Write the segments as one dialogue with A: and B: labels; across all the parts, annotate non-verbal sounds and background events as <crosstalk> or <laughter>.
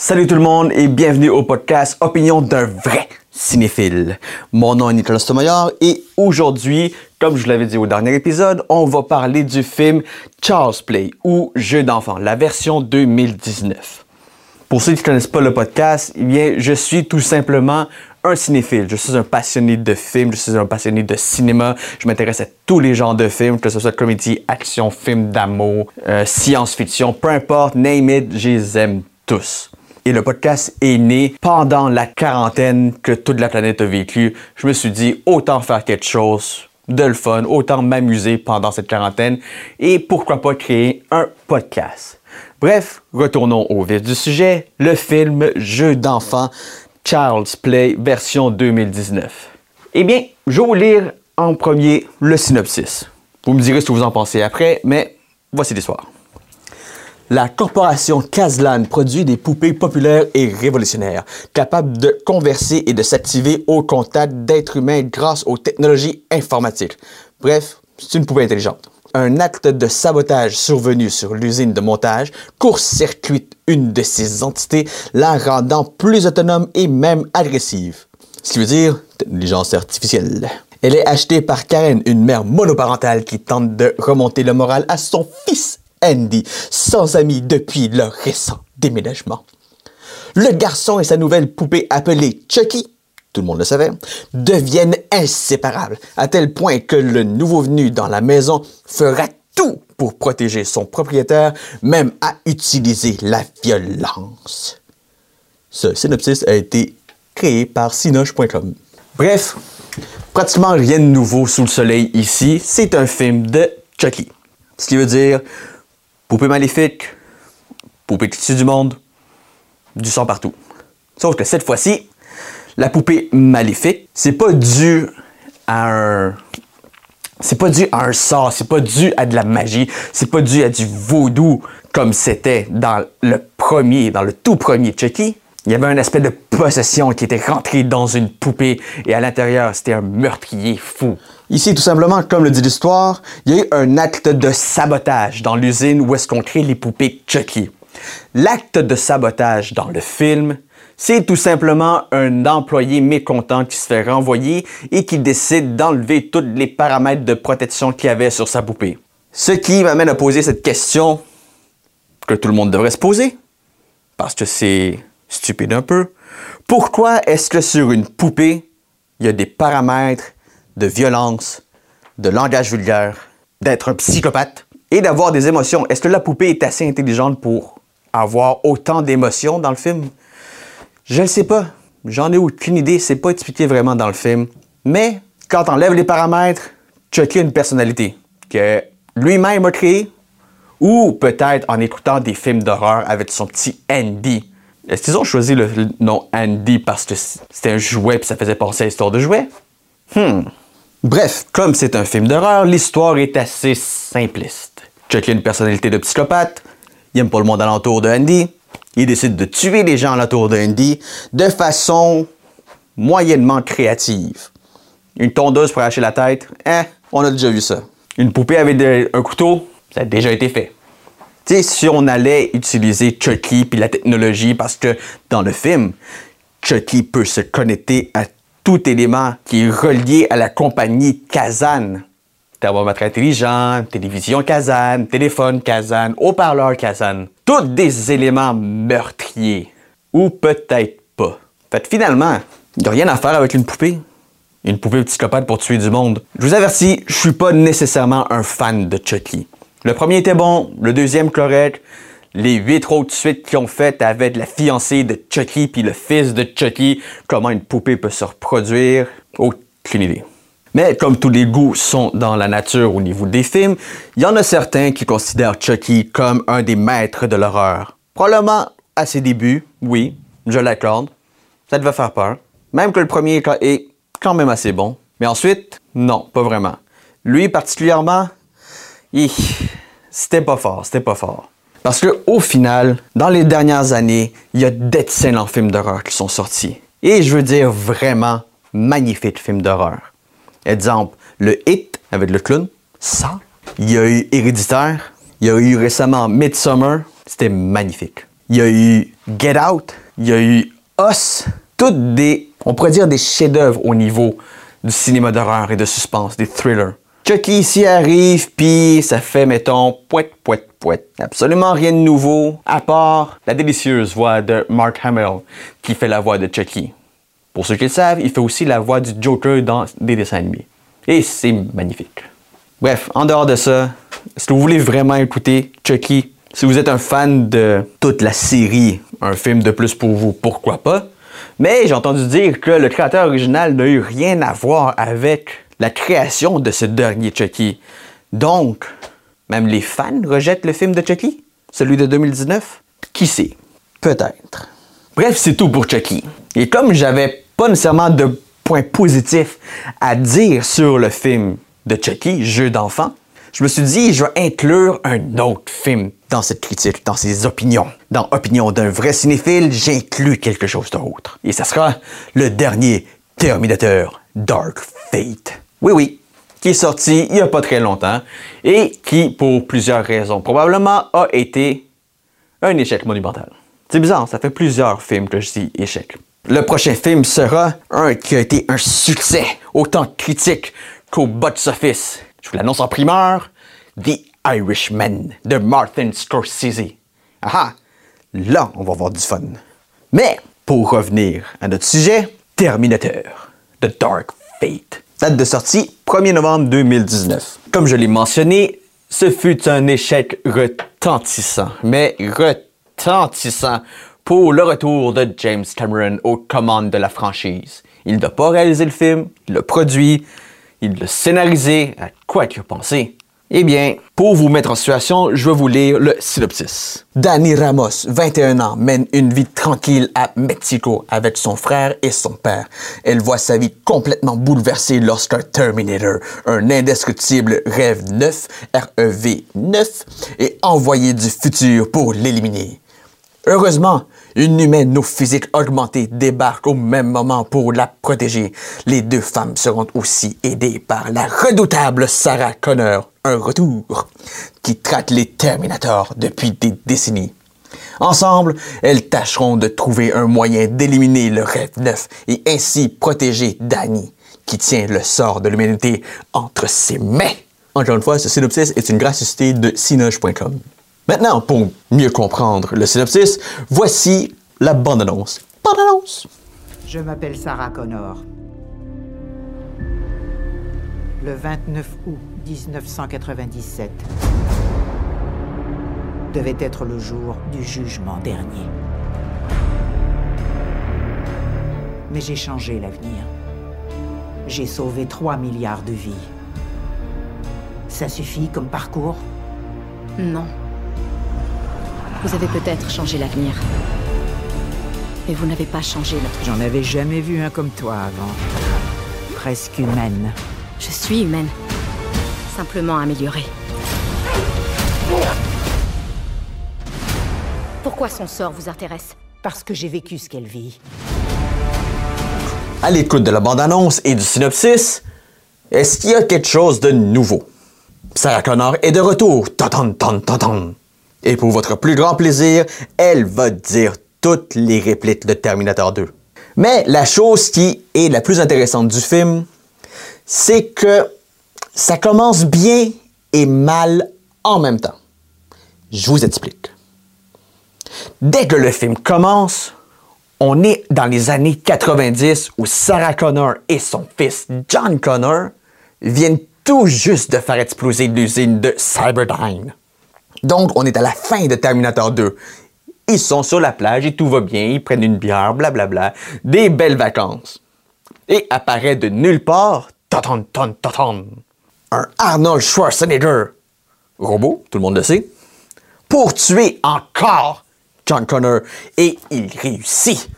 A: Salut tout le monde et bienvenue au podcast Opinion d'un vrai cinéphile. Mon nom est Nicolas Tomayor et aujourd'hui, comme je vous l'avais dit au dernier épisode, on va parler du film Charles Play ou Jeu d'enfant, la version 2019. Pour ceux qui ne connaissent pas le podcast, eh bien, je suis tout simplement un cinéphile. Je suis un passionné de films, je suis un passionné de cinéma. Je m'intéresse à tous les genres de films, que ce soit comédie, action, film d'amour, euh, science-fiction, peu importe, name it, je les aime tous. Et le podcast est né pendant la quarantaine que toute la planète a vécu. Je me suis dit, autant faire quelque chose de le fun, autant m'amuser pendant cette quarantaine et pourquoi pas créer un podcast. Bref, retournons au vif du sujet, le film Jeu d'enfant Child's Play version 2019. Eh bien, je vais vous lire en premier le synopsis. Vous me direz ce que vous en pensez après, mais voici l'histoire. La corporation Kazlan produit des poupées populaires et révolutionnaires, capables de converser et de s'activer au contact d'êtres humains grâce aux technologies informatiques. Bref, c'est une poupée intelligente. Un acte de sabotage survenu sur l'usine de montage court-circuite une de ces entités, la rendant plus autonome et même agressive. Ce qui veut dire intelligence artificielle. Elle est achetée par Karen, une mère monoparentale qui tente de remonter le moral à son fils Andy, sans amis depuis leur récent déménagement. Le garçon et sa nouvelle poupée appelée Chucky, tout le monde le savait, deviennent inséparables, à tel point que le nouveau venu dans la maison fera tout pour protéger son propriétaire, même à utiliser la violence. Ce synopsis a été créé par Sinoche.com. Bref, pratiquement rien de nouveau sous le soleil ici, c'est un film de Chucky. Ce qui veut dire Poupée maléfique, poupée qui tue du monde, du sang partout. Sauf que cette fois-ci, la poupée maléfique, c'est pas dû à un. C'est pas dû à un sort, c'est pas dû à de la magie, c'est pas dû à du vaudou comme c'était dans le premier, dans le tout premier Chucky. Il y avait un aspect de possession qui était rentré dans une poupée et à l'intérieur, c'était un meurtrier fou. Ici, tout simplement, comme le dit l'histoire, il y a eu un acte de sabotage dans l'usine où est-ce qu'on crée les poupées Chucky. L'acte de sabotage dans le film, c'est tout simplement un employé mécontent qui se fait renvoyer et qui décide d'enlever tous les paramètres de protection qu'il y avait sur sa poupée. Ce qui m'amène à poser cette question que tout le monde devrait se poser, parce que c'est stupide un peu. Pourquoi est-ce que sur une poupée, il y a des paramètres de violence, de langage vulgaire, d'être un psychopathe et d'avoir des émotions. Est-ce que la poupée est assez intelligente pour avoir autant d'émotions dans le film? Je ne sais pas. J'en ai aucune idée. C'est pas expliqué vraiment dans le film. Mais quand on enlève les paramètres, Chucky a une personnalité que lui-même a créée ou peut-être en écoutant des films d'horreur avec son petit Andy. Est-ce qu'ils ont choisi le nom Andy parce que c'était un jouet et ça faisait penser à l'histoire de jouet? Hmm. Bref, comme c'est un film d'horreur, l'histoire est assez simpliste. Chucky a une personnalité de psychopathe, il aime pas le monde alentour de Andy, il décide de tuer les gens alentour de Andy de façon moyennement créative. Une tondeuse pour arracher la tête, eh, on a déjà vu ça. Une poupée avec un couteau, ça a déjà été fait. Si on allait utiliser Chucky puis la technologie, parce que dans le film, Chucky peut se connecter à tout élément qui est relié à la compagnie Kazan. Thermomètre intelligent, télévision Kazan, téléphone Kazan, haut-parleur Kazan. Tous des éléments meurtriers. Ou peut-être pas. Fait finalement, il n'y a rien à faire avec une poupée. Une poupée psychopathe pour tuer du monde. Je vous avertis, je suis pas nécessairement un fan de Chucky. Le premier était bon, le deuxième correct, les huit autres suites qu'ils ont faites avec la fiancée de Chucky puis le fils de Chucky, comment une poupée peut se reproduire, aucune idée. Mais comme tous les goûts sont dans la nature au niveau des films, il y en a certains qui considèrent Chucky comme un des maîtres de l'horreur. Probablement à ses débuts, oui, je l'accorde, ça devait faire peur. Même que le premier est quand même assez bon. Mais ensuite, non, pas vraiment. Lui particulièrement, c'était pas fort, c'était pas fort. Parce que au final, dans les dernières années, il y a d'excellents films d'horreur qui sont sortis. Et je veux dire vraiment magnifiques films d'horreur. Exemple, le Hit avec le clown, ça. Il y a eu Héréditaire. Il y a eu récemment Midsummer. C'était magnifique. il y a eu Get Out, il y a eu Us, toutes des, on pourrait dire des chefs-d'œuvre au niveau du cinéma d'horreur et de suspense, des thrillers. Chucky ici arrive, puis ça fait, mettons, poète, poète, poète. Absolument rien de nouveau, à part la délicieuse voix de Mark Hamill, qui fait la voix de Chucky. Pour ceux qui le savent, il fait aussi la voix du Joker dans des dessins animés. Et c'est magnifique. Bref, en dehors de ça, si vous voulez vraiment écouter Chucky, si vous êtes un fan de toute la série, un film de plus pour vous, pourquoi pas? Mais j'ai entendu dire que le créateur original n'a eu rien à voir avec la création de ce dernier Chucky. Donc, même les fans rejettent le film de Chucky, celui de 2019. Qui sait? Peut-être. Bref, c'est tout pour Chucky. Et comme j'avais pas nécessairement de points positifs à dire sur le film de Chucky, Jeu d'enfant, je me suis dit, je vais inclure un autre film dans cette critique, dans ses opinions. Dans Opinion d'un vrai cinéphile, j'inclus quelque chose d'autre. Et ça sera le dernier Terminator Dark Fate. Oui, oui, qui est sorti il n'y a pas très longtemps et qui, pour plusieurs raisons, probablement a été un échec monumental. C'est bizarre, ça fait plusieurs films que je dis échec. Le prochain film sera un qui a été un succès, autant critique qu'au box-office. Je vous l'annonce en primeur, The Irishman de Martin Scorsese. Ah là, on va avoir du fun. Mais, pour revenir à notre sujet, Terminator, The Dark Fate. Date de sortie 1er novembre 2019. Comme je l'ai mentionné, ce fut un échec retentissant, mais retentissant pour le retour de James Cameron aux commandes de la franchise. Il n'a pas réalisé le film, il l'a produit, il l'a scénarisé, à quoi tu as pensé? Eh bien, pour vous mettre en situation, je vais vous lire le synopsis. Danny Ramos, 21 ans, mène une vie tranquille à Mexico avec son frère et son père. Elle voit sa vie complètement bouleversée lorsqu'un Terminator, un indestructible rêve 9, REV 9, est envoyé du futur pour l'éliminer. Heureusement, une humaine au physique augmenté débarque au même moment pour la protéger. Les deux femmes seront aussi aidées par la redoutable Sarah Connor, retour, qui traque les Terminators depuis des décennies. Ensemble, elles tâcheront de trouver un moyen d'éliminer le rêve neuf et ainsi protéger Danny, qui tient le sort de l'humanité entre ses mains. Encore une fois, ce synopsis est une gracieuseté de Sinoge.com. Maintenant, pour mieux comprendre le synopsis, voici la bande-annonce. Bande-annonce!
B: Je m'appelle Sarah Connor. Le 29 août 1997 devait être le jour du jugement dernier. Mais j'ai changé l'avenir. J'ai sauvé 3 milliards de vies. Ça suffit comme parcours?
C: Non. Vous avez peut-être changé l'avenir. Mais vous n'avez pas changé notre...
B: J'en avais jamais vu un comme toi avant. Presque humaine.
C: Je suis humaine. Simplement améliorée. Pourquoi son sort vous intéresse?
B: Parce que j'ai vécu ce qu'elle vit.
A: À l'écoute de la bande-annonce et du synopsis, est-ce qu'il y a quelque chose de nouveau? Sarah Connor est de retour. Tan, tan, tan, tan, Et pour votre plus grand plaisir, elle va dire toutes les répliques de Terminator 2. Mais la chose qui est la plus intéressante du film, c'est que ça commence bien et mal en même temps. Je vous explique. Dès que le film commence, on est dans les années 90 où Sarah Connor et son fils John Connor viennent tout juste de faire exploser l'usine de Cyberdyne. Donc, on est à la fin de Terminator 2. Ils sont sur la plage et tout va bien, ils prennent une bière, blablabla, des belles vacances. Et apparaît de nulle part, taton, ton, taton, un Arnold Schwarzenegger, robot, tout le monde le sait, pour tuer encore John Connor. Et il réussit.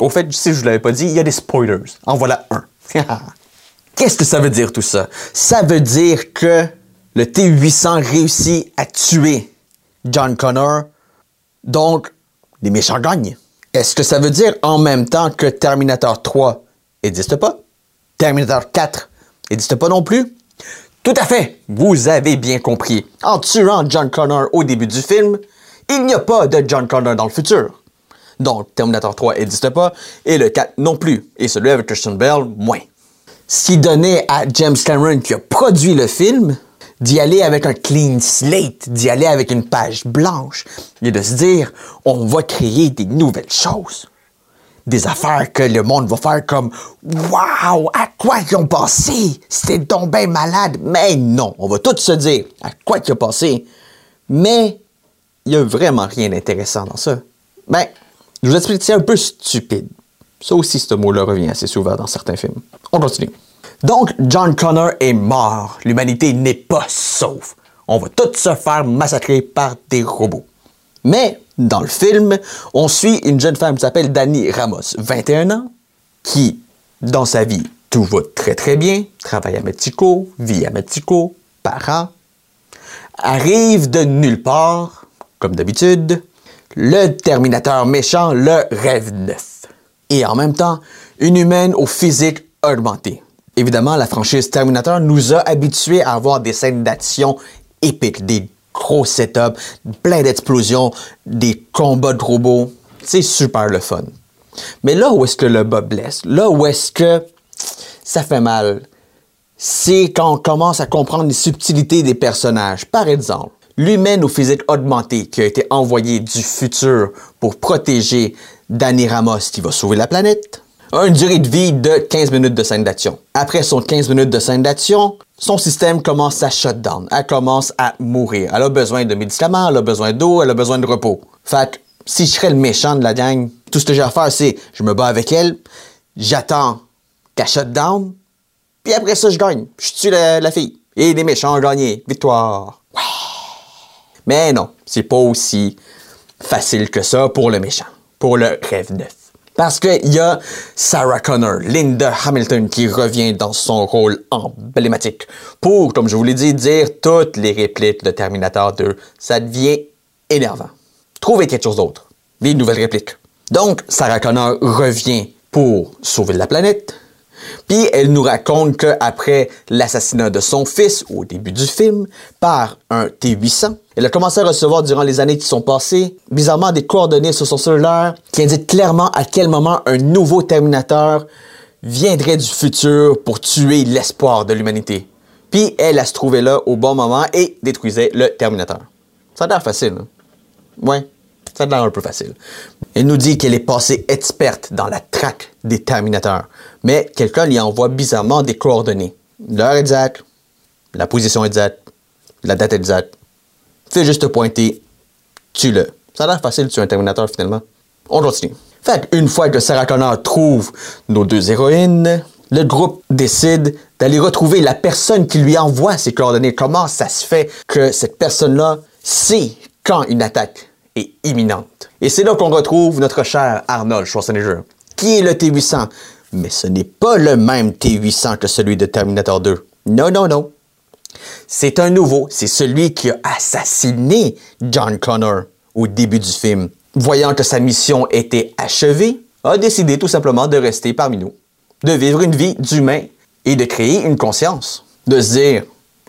A: Au fait, si je ne l'avais pas dit, il y a des spoilers. En voilà un. <laughs> Qu'est-ce que ça veut dire tout ça? Ça veut dire que le T-800 réussit à tuer John Connor, donc les méchants gagnent. Est-ce que ça veut dire en même temps que Terminator 3 n'existe pas? Terminator 4 n'existe pas non plus? Tout à fait, vous avez bien compris. En tuant John Connor au début du film, il n'y a pas de John Connor dans le futur. Donc, Terminator 3 n'existe pas, et le 4 non plus, et celui avec Christian Bell, moins. Qui donnait à James Cameron, qui a produit le film, d'y aller avec un clean slate, d'y aller avec une page blanche, et de se dire, on va créer des nouvelles choses. Des affaires que le monde va faire comme Waouh, à quoi ils ont passé? C'était donc bien malade. Mais non, on va tous se dire à quoi ils ont passé. Mais il n'y a vraiment rien d'intéressant dans ça. Ben, je vous explique, c'est un peu stupide. Ça aussi, ce mot-là revient assez souvent dans certains films. On continue. Donc, John Connor est mort. L'humanité n'est pas sauve. On va tous se faire massacrer par des robots. Mais, dans le film, on suit une jeune femme qui s'appelle Dani Ramos, 21 ans, qui, dans sa vie, tout va très très bien, travaille à Mexico, vit à Mexico, parents, arrive de nulle part, comme d'habitude, le Terminateur méchant, le Rêve Neuf. Et en même temps, une humaine au physique augmenté. Évidemment, la franchise Terminator nous a habitués à avoir des scènes d'action épiques, des gros setups, plein d'explosions, des combats de robots. C'est super le fun. Mais là où est-ce que le bas blesse, là où est-ce que ça fait mal, c'est quand on commence à comprendre les subtilités des personnages. Par exemple, l'humaine au physique augmenté qui a été envoyé du futur pour protéger Danny Ramos qui va sauver la planète a une durée de vie de 15 minutes de scène d'action. Après son 15 minutes de scène d'action, son système commence à shut down. Elle commence à mourir. Elle a besoin de médicaments, elle a besoin d'eau, elle a besoin de repos. Fait que, si je serais le méchant de la gang, tout ce que j'ai à faire, c'est je me bats avec elle, j'attends qu'elle shut down, puis après ça, je gagne. Je tue la, la fille. Et les méchants ont gagné. Victoire. Ouais. Mais non, c'est pas aussi facile que ça pour le méchant, pour le rêve neuf. Parce qu'il y a Sarah Connor, Linda Hamilton, qui revient dans son rôle emblématique pour, comme je vous l'ai dit, dire toutes les répliques de Terminator 2. Ça devient énervant. Trouvez quelque chose d'autre. Des nouvelles répliques. Donc, Sarah Connor revient pour sauver la planète, puis elle nous raconte qu'après l'assassinat de son fils au début du film par un T-800, elle a commencé à recevoir durant les années qui sont passées, bizarrement, des coordonnées sur son cellulaire qui indiquent clairement à quel moment un nouveau Terminateur viendrait du futur pour tuer l'espoir de l'humanité. Puis elle, a se trouvait là au bon moment et détruisait le Terminateur. Ça a l'air facile, hein? Ouais. Ça a l'air un peu facile. Elle nous dit qu'elle est passée experte dans la traque des Terminateurs, mais quelqu'un lui envoie bizarrement des coordonnées. L'heure exacte, la position exacte, la date exacte. Fais juste te pointer, tue-le. Ça a l'air facile tuer un Terminateur finalement. On continue. Fait une fois que Sarah Connor trouve nos deux héroïnes, le groupe décide d'aller retrouver la personne qui lui envoie ces coordonnées. Comment ça se fait que cette personne-là sait quand une attaque imminente? Et c'est là qu'on retrouve notre cher Arnold Schwarzenegger, qui est le T-800. Mais ce n'est pas le même T-800 que celui de Terminator 2. Non, non, non. C'est un nouveau, c'est celui qui a assassiné John Connor au début du film. Voyant que sa mission était achevée, a décidé tout simplement de rester parmi nous, de vivre une vie d'humain et de créer une conscience, de se dire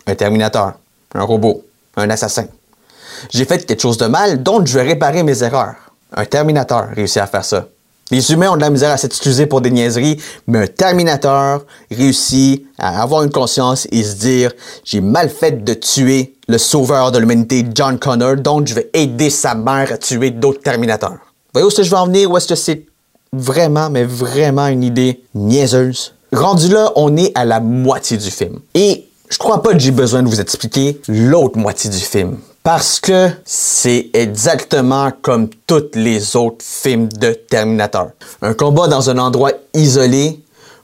A: un Terminateur, un robot, un assassin. J'ai fait quelque chose de mal, donc je vais réparer mes erreurs. Un Terminateur réussit à faire ça. Les humains ont de la misère à s'excuser pour des niaiseries, mais un Terminateur réussit à avoir une conscience et se dire j'ai mal fait de tuer le sauveur de l'humanité John Connor, donc je vais aider sa mère à tuer d'autres Terminateurs. Voyez où est-ce que je vais en venir ou est-ce que c'est vraiment, mais vraiment une idée niaiseuse? Rendu là, on est à la moitié du film. Et je crois pas que j'ai besoin de vous expliquer l'autre moitié du film. Parce que c'est exactement comme tous les autres films de Terminator. Un combat dans un endroit isolé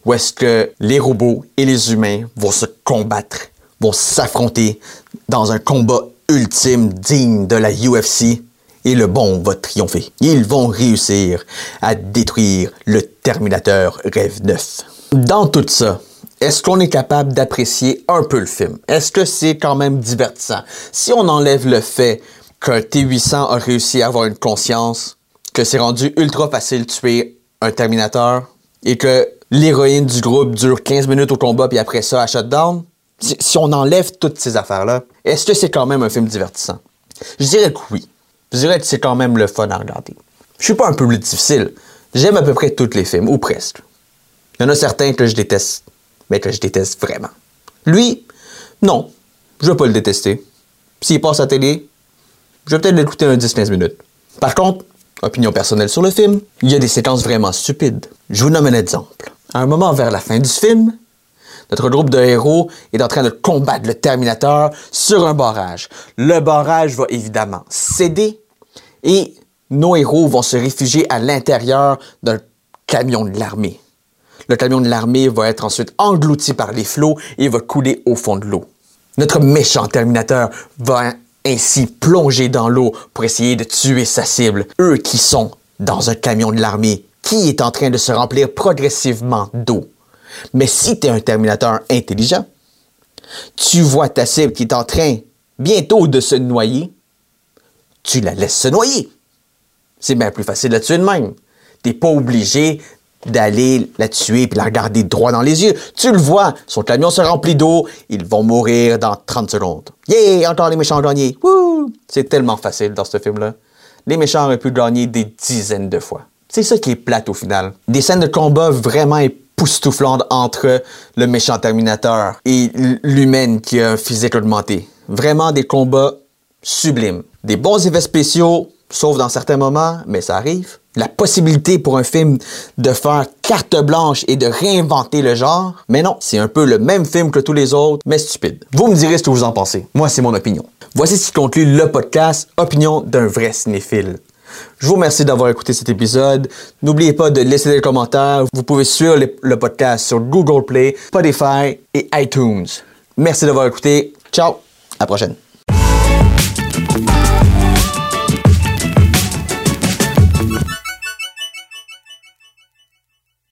A: où est-ce que les robots et les humains vont se combattre, vont s'affronter dans un combat ultime digne de la UFC et le bon va triompher. Ils vont réussir à détruire le Terminateur Rêve 9. Dans tout ça, est-ce qu'on est capable d'apprécier un peu le film? Est-ce que c'est quand même divertissant? Si on enlève le fait qu'un T-800 a réussi à avoir une conscience, que c'est rendu ultra facile de tuer un Terminator et que l'héroïne du groupe dure 15 minutes au combat puis après ça, à shutdown, si, si on enlève toutes ces affaires-là, est-ce que c'est quand même un film divertissant? Je dirais que oui. Je dirais que c'est quand même le fun à regarder. Je suis pas un plus difficile. J'aime à peu près tous les films, ou presque. Il y en a certains que je déteste, mais que je déteste vraiment. Lui, non, je vais pas le détester. S'il passe à la télé, je vais peut-être l'écouter un 10-15 minutes. Par contre, opinion personnelle sur le film, il y a des séquences vraiment stupides. Je vous nomme un exemple. À un moment vers la fin du film, notre groupe de héros est en train de combattre le Terminateur sur un barrage. Le barrage va évidemment céder et nos héros vont se réfugier à l'intérieur d'un camion de l'armée. Le camion de l'armée va être ensuite englouti par les flots et va couler au fond de l'eau. Notre méchant Terminateur va ainsi plonger dans l'eau pour essayer de tuer sa cible, eux qui sont dans un camion de l'armée qui est en train de se remplir progressivement d'eau. Mais si tu es un Terminateur intelligent, tu vois ta cible qui est en train bientôt de se noyer, tu la laisses se noyer. C'est bien plus facile de tuer de même. Tu n'es pas obligé d'aller la tuer et la regarder droit dans les yeux. Tu le vois, son camion se remplit d'eau, ils vont mourir dans 30 secondes. Yeah, encore les méchants gagnés. C'est tellement facile dans ce film-là. Les méchants auraient pu gagner des dizaines de fois. C'est ça qui est plate au final. Des scènes de combat vraiment époustouflantes entre le méchant Terminateur et l'humaine qui a un physique augmenté. Vraiment des combats sublimes. Des bons effets spéciaux, sauf dans certains moments, mais ça arrive. La possibilité pour un film de faire carte blanche et de réinventer le genre. Mais non, c'est un peu le même film que tous les autres, mais stupide. Vous me direz ce que vous en pensez. Moi, c'est mon opinion. Voici ce qui conclut le podcast Opinion d'un vrai cinéphile. Je vous remercie d'avoir écouté cet épisode. N'oubliez pas de laisser des commentaires. Vous pouvez suivre le podcast sur Google Play, Spotify et iTunes. Merci d'avoir écouté. Ciao, à la prochaine.